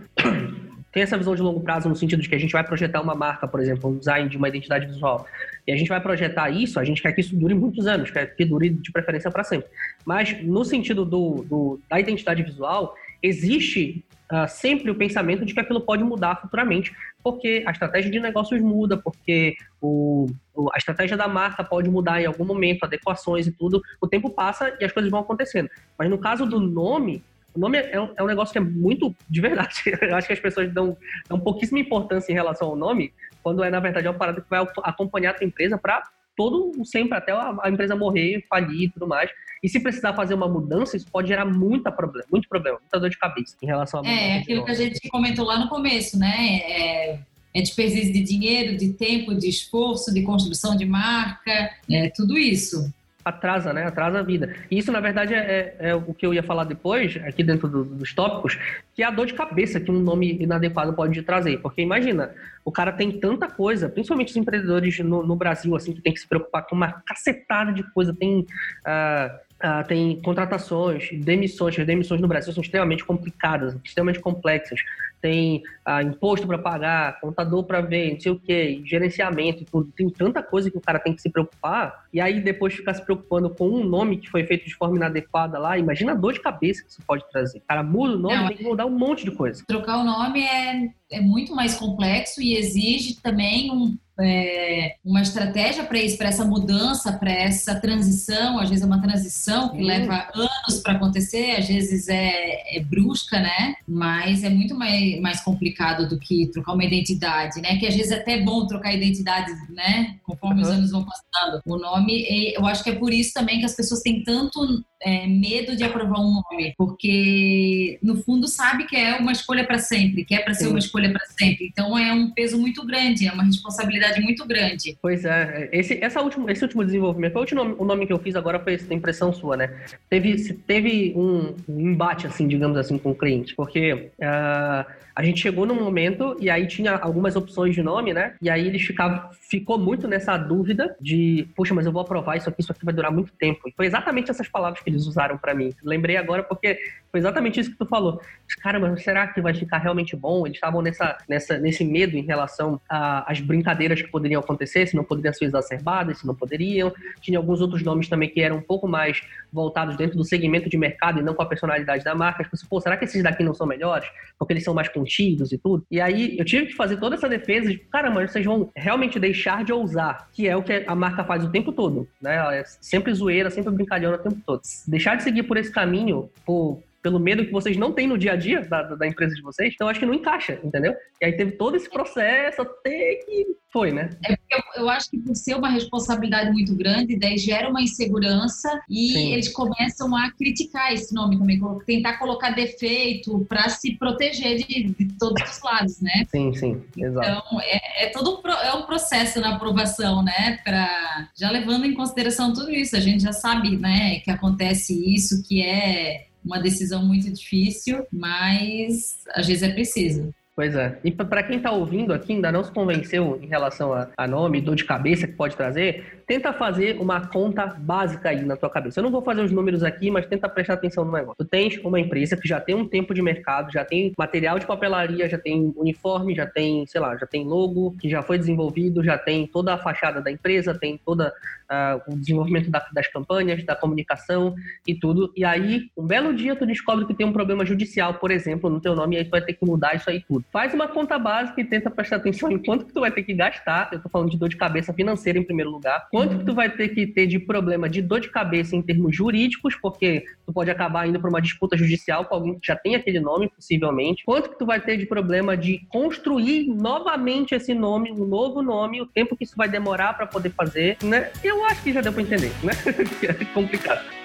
tem essa visão de longo prazo no sentido de que a gente vai projetar uma marca, por exemplo, um design de uma identidade visual. E a gente vai projetar isso, a gente quer que isso dure muitos anos, quer que dure de preferência para sempre. Mas no sentido do, do, da identidade visual, existe uh, sempre o pensamento de que aquilo pode mudar futuramente, porque a estratégia de negócios muda, porque o, o, a estratégia da marca pode mudar em algum momento, adequações e tudo. O tempo passa e as coisas vão acontecendo. Mas no caso do nome, o nome é um, é um negócio que é muito de verdade. Eu acho que as pessoas dão, dão pouquíssima importância em relação ao nome, quando é, na verdade, é uma parada que vai acompanhar a tua empresa para todo sempre, até a, a, empresa morrer, falir e tudo mais. E se precisar fazer uma mudança, isso pode gerar muita problema, muito problema, muita dor de cabeça em relação a É, aquilo que a gente comentou lá no começo, né? É, é desperdício de dinheiro, de tempo, de esforço, de construção de marca, é tudo isso atrasa, né? Atrasa a vida. E isso, na verdade, é, é, é o que eu ia falar depois, aqui dentro do, dos tópicos, que é a dor de cabeça que um nome inadequado pode trazer. Porque imagina, o cara tem tanta coisa, principalmente os empreendedores no, no Brasil, assim, que tem que se preocupar com uma cacetada de coisa. Tem. Uh, Uh, tem contratações, demissões. As demissões no Brasil são extremamente complicadas, extremamente complexas tem ah, imposto para pagar, contador para ver, não sei o que, gerenciamento e tudo. Tem tanta coisa que o cara tem que se preocupar, e aí depois ficar se preocupando com um nome que foi feito de forma inadequada lá, imagina a dor de cabeça que isso pode trazer. O cara muda o nome, não, tem que mudar um monte de coisa. Trocar o nome é, é muito mais complexo e exige também um é, uma estratégia para isso, para essa mudança, para essa transição. Às vezes é uma transição que leva anos para acontecer, às vezes é, é, brusca, né? Mas é muito mais, mais complicado do que trocar uma identidade, né? Que às vezes é até bom trocar identidade, né? Conforme uhum. os anos vão passando. O nome, eu acho que é por isso também que as pessoas têm tanto é, medo de aprovar um nome, porque no fundo sabe que é uma escolha para sempre, que é para ser uma escolha para sempre. Então é um peso muito grande, é uma responsabilidade muito grande. Pois é, esse, essa última, esse último desenvolvimento, o, último, o nome que eu fiz agora foi essa impressão sua, né? Teve, teve um, embate, assim, digamos assim, com o cliente, porque uh, a gente chegou num momento e aí tinha algumas opções de nome, né? E aí eles ficavam, ficou muito nessa dúvida de, puxa, mas eu vou aprovar isso aqui, isso aqui vai durar muito tempo. E foi exatamente essas palavras que eles usaram para mim. Lembrei agora porque foi exatamente isso que tu falou. Cara, mas será que vai ficar realmente bom? Eles estavam nessa, nessa, nesse medo em relação às brincadeiras que poderiam acontecer, se não poderiam ser exacerbadas, se não poderiam. Tinha alguns outros nomes também que eram um pouco mais voltados dentro do segmento de mercado e não com a personalidade da marca. Tipo, pô, será que esses daqui não são melhores? Porque eles são mais contidos e tudo. E aí eu tive que fazer toda essa defesa de, cara, mas vocês vão realmente deixar de ousar, que é o que a marca faz o tempo todo, né? Ela é sempre zoeira, sempre brincalhona o tempo todo. Deixar de seguir por esse caminho, por pelo medo que vocês não têm no dia a dia da, da empresa de vocês, então acho que não encaixa, entendeu? E aí teve todo esse processo até que foi, né? É porque eu, eu acho que por ser uma responsabilidade muito grande, daí gera uma insegurança e Sim. eles começam a criticar esse nome também, tentar colocar defeito para se proteger de, de, todos os lados, né? Sim, sim, exato. Então é, é todo um, é um processo na aprovação, né? Para já levando em consideração tudo isso, a gente já sabe, né, que acontece isso, que é uma decisão muito difícil, mas às vezes é preciso. Pois é. E para quem está ouvindo aqui, ainda não se convenceu em relação a, a nome, dor de cabeça que pode trazer, tenta fazer uma conta básica aí na tua cabeça. Eu não vou fazer os números aqui, mas tenta prestar atenção no negócio. Tu tens uma empresa que já tem um tempo de mercado, já tem material de papelaria, já tem uniforme, já tem, sei lá, já tem logo que já foi desenvolvido, já tem toda a fachada da empresa, tem toda uh, o desenvolvimento da, das campanhas, da comunicação e tudo. E aí, um belo dia tu descobre que tem um problema judicial, por exemplo, no teu nome, e aí tu vai ter que mudar isso aí tudo. Faz uma conta básica e tenta prestar atenção em quanto que tu vai ter que gastar. Eu tô falando de dor de cabeça financeira em primeiro lugar. Quanto que tu vai ter que ter de problema de dor de cabeça em termos jurídicos, porque tu pode acabar indo para uma disputa judicial com alguém que já tem aquele nome, possivelmente. Quanto que tu vai ter de problema de construir novamente esse nome, um novo nome, o tempo que isso vai demorar para poder fazer, né? Eu acho que já deu para entender, né? é complicado.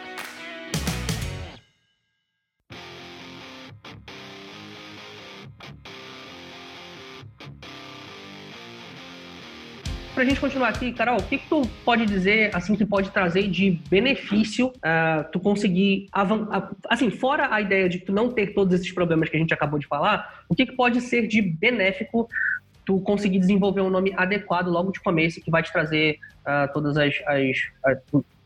Pra gente continuar aqui, Carol, o que, que tu pode dizer, assim, que pode trazer de benefício uh, tu conseguir, assim, fora a ideia de tu não ter todos esses problemas que a gente acabou de falar, o que, que pode ser de benéfico tu conseguir desenvolver um nome adequado logo de começo que vai te trazer uh, todas as, as,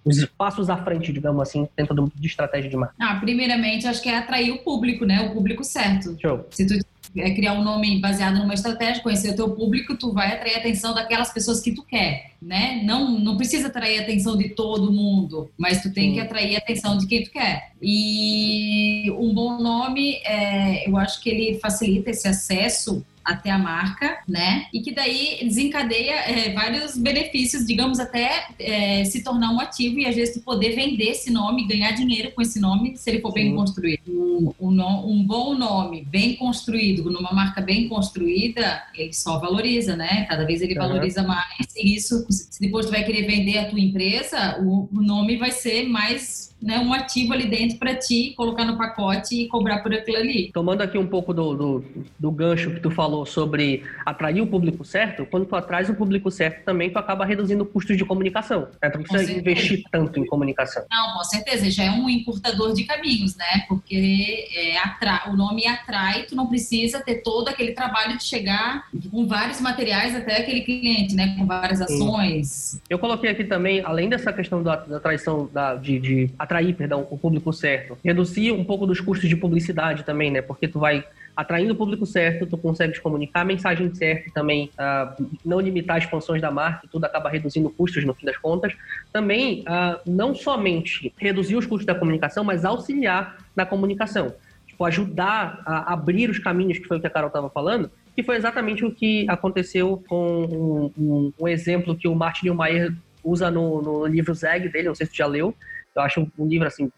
os passos à frente, digamos assim, dentro de estratégia de marketing? Ah, primeiramente, acho que é atrair o público, né? O público certo. Show. Se tu é, criar um nome baseado numa estratégia, conhecer o teu público, tu vai atrair a atenção daquelas pessoas que tu quer, né? Não, não precisa atrair a atenção de todo mundo, mas tu tem que atrair a atenção de quem tu quer. E um bom nome, é, eu acho que ele facilita esse acesso até a marca, né? E que daí desencadeia é, vários benefícios, digamos até é, se tornar um ativo e às vezes tu poder vender esse nome, ganhar dinheiro com esse nome, se ele for bem construído. Um, um, um, bom nome, bem construído, numa marca bem construída, ele só valoriza, né? Cada vez ele uhum. valoriza mais e isso, se depois tu vai querer vender a tua empresa, o, o nome vai ser mais né, um ativo ali dentro para ti colocar no pacote e cobrar por aquilo ali. Tomando aqui um pouco do, do, do, gancho que tu falou sobre atrair o público certo, quando tu atrai o público certo também tu acaba reduzindo o custo de comunicação. Né? Tu não precisa investir tanto em comunicação. Não, com certeza. Já é um encurtador de caminhos, né? Porque é, atrai, o nome atrai, tu não precisa ter todo aquele trabalho de chegar com vários materiais até aquele cliente, né? Com várias ações. Sim. Eu coloquei aqui também, além dessa questão da, da traição da, de, de atrair, perdão, o público certo. Reduzir um pouco dos custos de publicidade também, né? Porque tu vai atraindo o público certo, tu consegues comunicar a mensagem certa e também uh, não limitar as expansões da marca, tudo acaba reduzindo custos no fim das contas. Também, uh, não somente reduzir os custos da comunicação, mas auxiliar na comunicação. Tipo, ajudar a abrir os caminhos, que foi o que a Carol estava falando, que foi exatamente o que aconteceu com um, um, um exemplo que o Martin Niemeyer usa no, no livro Zeg dele, não sei se tu já leu, eu acho um livro assim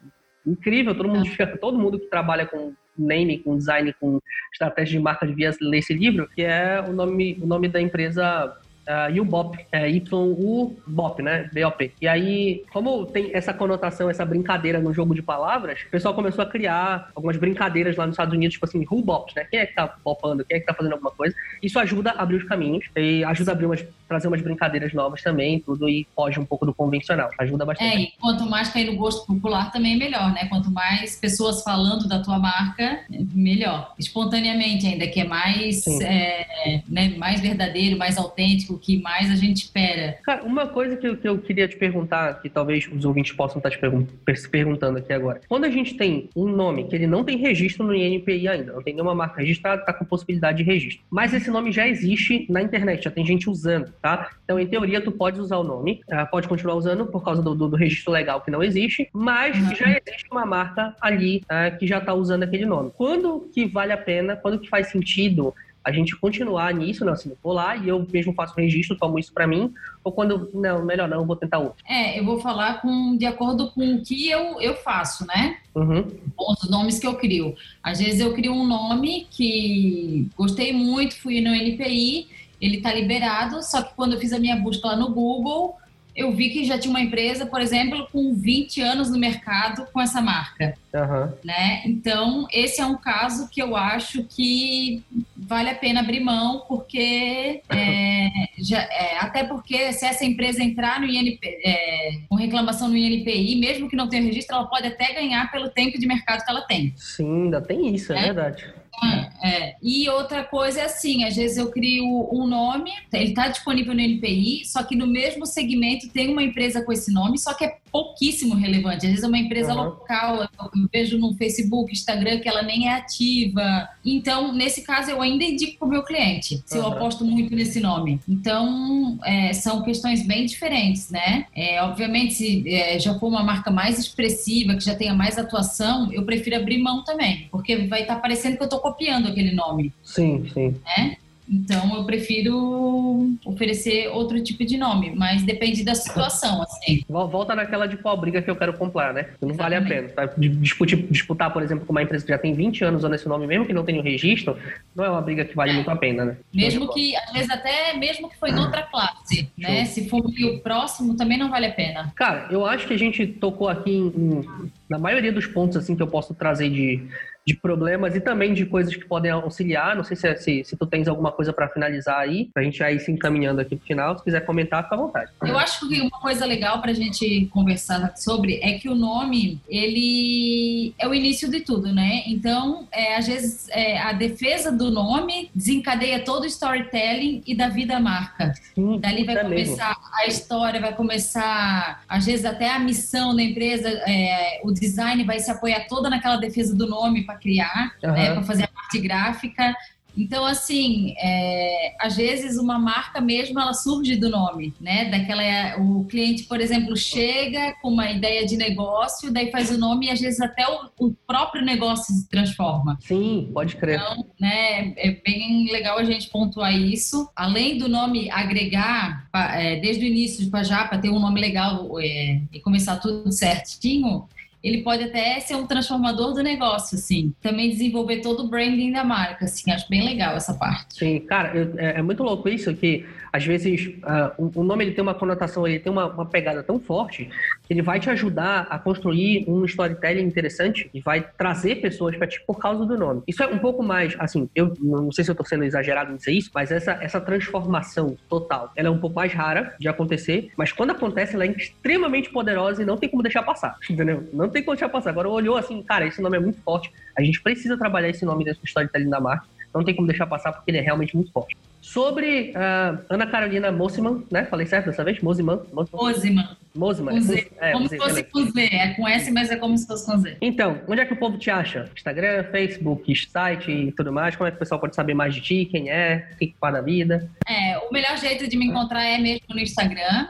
incrível, todo mundo, é. todo mundo que trabalha com name, com design, com estratégia de marca devia ler esse livro, que é o nome, o nome da empresa uh, U-Bop, é Y-U-Bop, né? B-O-P. E aí, como tem essa conotação, essa brincadeira no jogo de palavras, o pessoal começou a criar algumas brincadeiras lá nos Estados Unidos, tipo assim, who bops, né? Quem é que tá bopando? Quem é que tá fazendo alguma coisa? Isso ajuda a abrir os caminhos e ajuda a abrir umas, trazer umas brincadeiras novas também, tudo, e foge um pouco do convencional. Ajuda bastante. É, e quanto mais cair no gosto popular também é melhor, né? Quanto mais pessoas falando da tua marca, melhor. Espontaneamente ainda, que é mais, é, né, mais verdadeiro, mais autêntico, o que mais a gente espera. Cara, uma coisa que eu, que eu queria te perguntar, que talvez os ouvintes possam estar te pergun se perguntando aqui agora. Quando a gente tem um nome que ele não tem registro no INPI ainda, não tem nenhuma marca registrada, está com possibilidade de registro. Mas esse nome já existe na internet, já tem gente usando, tá? Então, em teoria, tu pode usar o nome, uh, pode continuar usando por causa do, do, do, registro legal que não existe, mas uhum. já existe uma marca ali uh, que já está usando aquele nome. Quando que vale a pena, quando que faz sentido a gente continuar nisso, não, assim, eu vou lá e eu mesmo faço o registro, tomo isso para mim, ou quando, não, melhor não, vou tentar outro. É, eu vou falar com, de acordo com o que eu, eu faço, né? Uhum. Os nomes que eu crio. Às vezes eu crio um nome que gostei muito, fui no NPI, ele tá liberado, só que quando eu fiz a minha busca lá no Google, eu vi que já tinha uma empresa, por exemplo, com 20 anos no mercado com essa marca. Uhum. Né? Então, esse é um caso que eu acho que vale a pena abrir mão, porque é, já, é, até porque se essa empresa entrar no INP, é, com reclamação no INPI, mesmo que não tenha registro, ela pode até ganhar pelo tempo de mercado que ela tem. Sim, ainda tem isso, é, é verdade. É, é. E outra coisa é assim, às vezes eu crio um nome, ele está disponível no NPI, só que no mesmo segmento tem uma empresa com esse nome, só que é pouquíssimo relevante. Às vezes é uma empresa uhum. local, eu vejo no Facebook, Instagram que ela nem é ativa. Então, nesse caso, eu ainda indico para o meu cliente, se uhum. eu aposto muito nesse nome. Então, é, são questões bem diferentes, né? É, obviamente, se é, já for uma marca mais expressiva, que já tenha mais atuação, eu prefiro abrir mão também, porque vai estar tá parecendo que eu estou copiando aquele nome. Sim, sim. Né? Então eu prefiro oferecer outro tipo de nome, mas depende da situação, assim. Volta naquela de qual briga que eu quero comprar, né? Não Exatamente. vale a pena. Tá? Disputar, disputar, por exemplo, com uma empresa que já tem 20 anos usando esse nome, mesmo que não tenha o registro, não é uma briga que vale é. muito a pena, né? Mesmo que, às vezes até mesmo que foi em outra classe, né? Se for o próximo, também não vale a pena. Cara, eu acho que a gente tocou aqui em, em, na maioria dos pontos assim que eu posso trazer de de problemas e também de coisas que podem auxiliar. Não sei se, se, se tu tens alguma coisa para finalizar aí, para a gente aí se encaminhando aqui pro final. Se quiser comentar, fica à vontade. Eu acho que uma coisa legal para a gente conversar sobre é que o nome, ele é o início de tudo, né? Então, é, às vezes, é, a defesa do nome desencadeia todo o storytelling e da vida marca. Sim, Dali vai é começar mesmo. a história, vai começar, às vezes, até a missão da empresa, é, o design vai se apoiar toda naquela defesa do nome para criar, uhum. né, para fazer a parte gráfica. Então, assim, é, às vezes uma marca mesmo ela surge do nome, né? Daquela, o cliente, por exemplo, chega com uma ideia de negócio, daí faz o nome e às vezes até o, o próprio negócio se transforma. Sim, pode crer. Então, né, é bem legal a gente pontuar isso. Além do nome agregar, é, desde o início de Pajapa ter um nome legal é, e começar tudo certinho, ele pode até ser um transformador do negócio, assim. Também desenvolver todo o branding da marca, assim. Acho bem legal essa parte. Sim, cara, eu, é, é, muito louco isso que às vezes uh, o, nome ele tem uma conotação, ele tem uma, uma, pegada tão forte que ele vai te ajudar a construir um storytelling interessante e vai trazer pessoas para ti por causa do nome. Isso é um pouco mais, assim, eu não sei se eu tô sendo exagerado em dizer isso, mas essa, essa transformação total, ela é um pouco mais rara de acontecer, mas quando acontece, ela é extremamente poderosa e não tem como deixar passar, entendeu? Não tem como deixar passar. Agora olhou assim, cara, esse nome é muito forte, a gente precisa trabalhar esse nome dentro do storytelling da marca, não tem como deixar passar porque ele é realmente muito forte. Sobre uh, Ana Carolina Mosiman, né? Falei certo dessa vez? Mosiman. Mosiman. Mosiman. É, como se fosse com Z. É com S, mas é como se fosse com Z. Então, onde é que o povo te acha? Instagram, Facebook, site e tudo mais? Como é que o pessoal pode saber mais de ti? Quem é? O que faz da vida? É, o melhor jeito de me encontrar é mesmo no Instagram,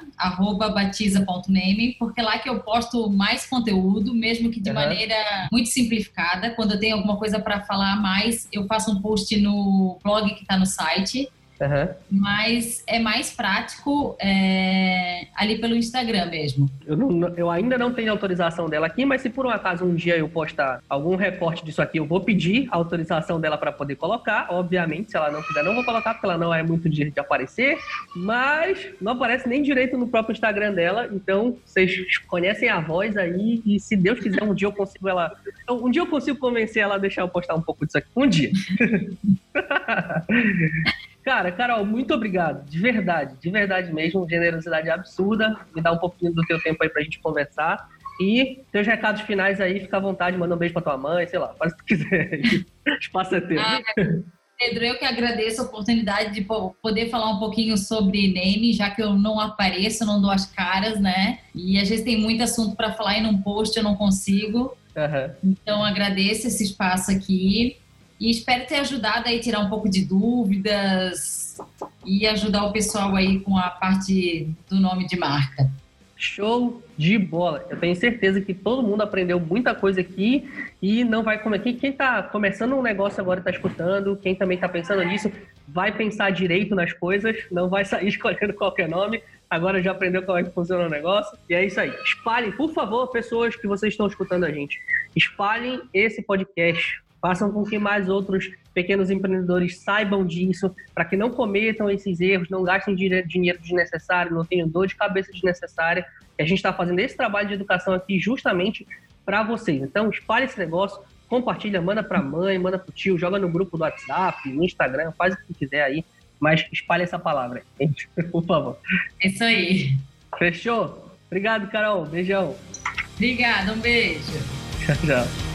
batiza.name, porque é lá que eu posto mais conteúdo, mesmo que de uhum. maneira muito simplificada. Quando eu tenho alguma coisa para falar mais, eu faço um post no blog que está no site. Uhum. Mas é mais prático é, ali pelo Instagram mesmo. Eu, não, eu, ainda não tenho autorização dela aqui, mas se por um acaso um dia eu postar algum recorte disso aqui, eu vou pedir a autorização dela para poder colocar. Obviamente, se ela não quiser, não vou colocar, porque ela não é muito de, de aparecer. Mas não aparece nem direito no próprio Instagram dela. Então, vocês conhecem a voz aí. E se Deus quiser, um dia eu consigo ela. Um dia eu consigo convencer ela a deixar eu postar um pouco disso aqui. Um dia. Cara, Carol, muito obrigado. De verdade, de verdade mesmo. Generosidade absurda. Me dá um pouquinho do teu tempo aí pra gente conversar. E teus recados finais aí, fica à vontade, manda um beijo pra tua mãe, sei lá, faz o que tu quiser. Espaço é teu. Ah, Pedro, eu que agradeço a oportunidade de poder falar um pouquinho sobre Name, já que eu não apareço, não dou as caras, né? E às vezes tem muito assunto para falar e num post eu não consigo. Uhum. Então agradeço esse espaço aqui. E espero ter ajudado aí tirar um pouco de dúvidas e ajudar o pessoal aí com a parte do nome de marca. Show de bola. Eu tenho certeza que todo mundo aprendeu muita coisa aqui e não vai comer. Quem está começando um negócio agora está escutando, quem também está pensando nisso, vai pensar direito nas coisas, não vai sair escolhendo qualquer nome. Agora já aprendeu como é que funciona o negócio. E é isso aí. Espalhem, por favor, pessoas que vocês estão escutando a gente. Espalhem esse podcast façam com que mais outros pequenos empreendedores saibam disso, para que não cometam esses erros, não gastem dinheiro desnecessário, não tenham dor de cabeça desnecessária. E a gente está fazendo esse trabalho de educação aqui justamente para vocês. Então, espalhe esse negócio, compartilha, manda para a mãe, manda para o tio, joga no grupo do WhatsApp, no Instagram, faz o que quiser aí, mas espalhe essa palavra, gente, por favor. É isso aí. Fechou? Obrigado, Carol. Beijão. Obrigada, um beijo. Tchau, tchau.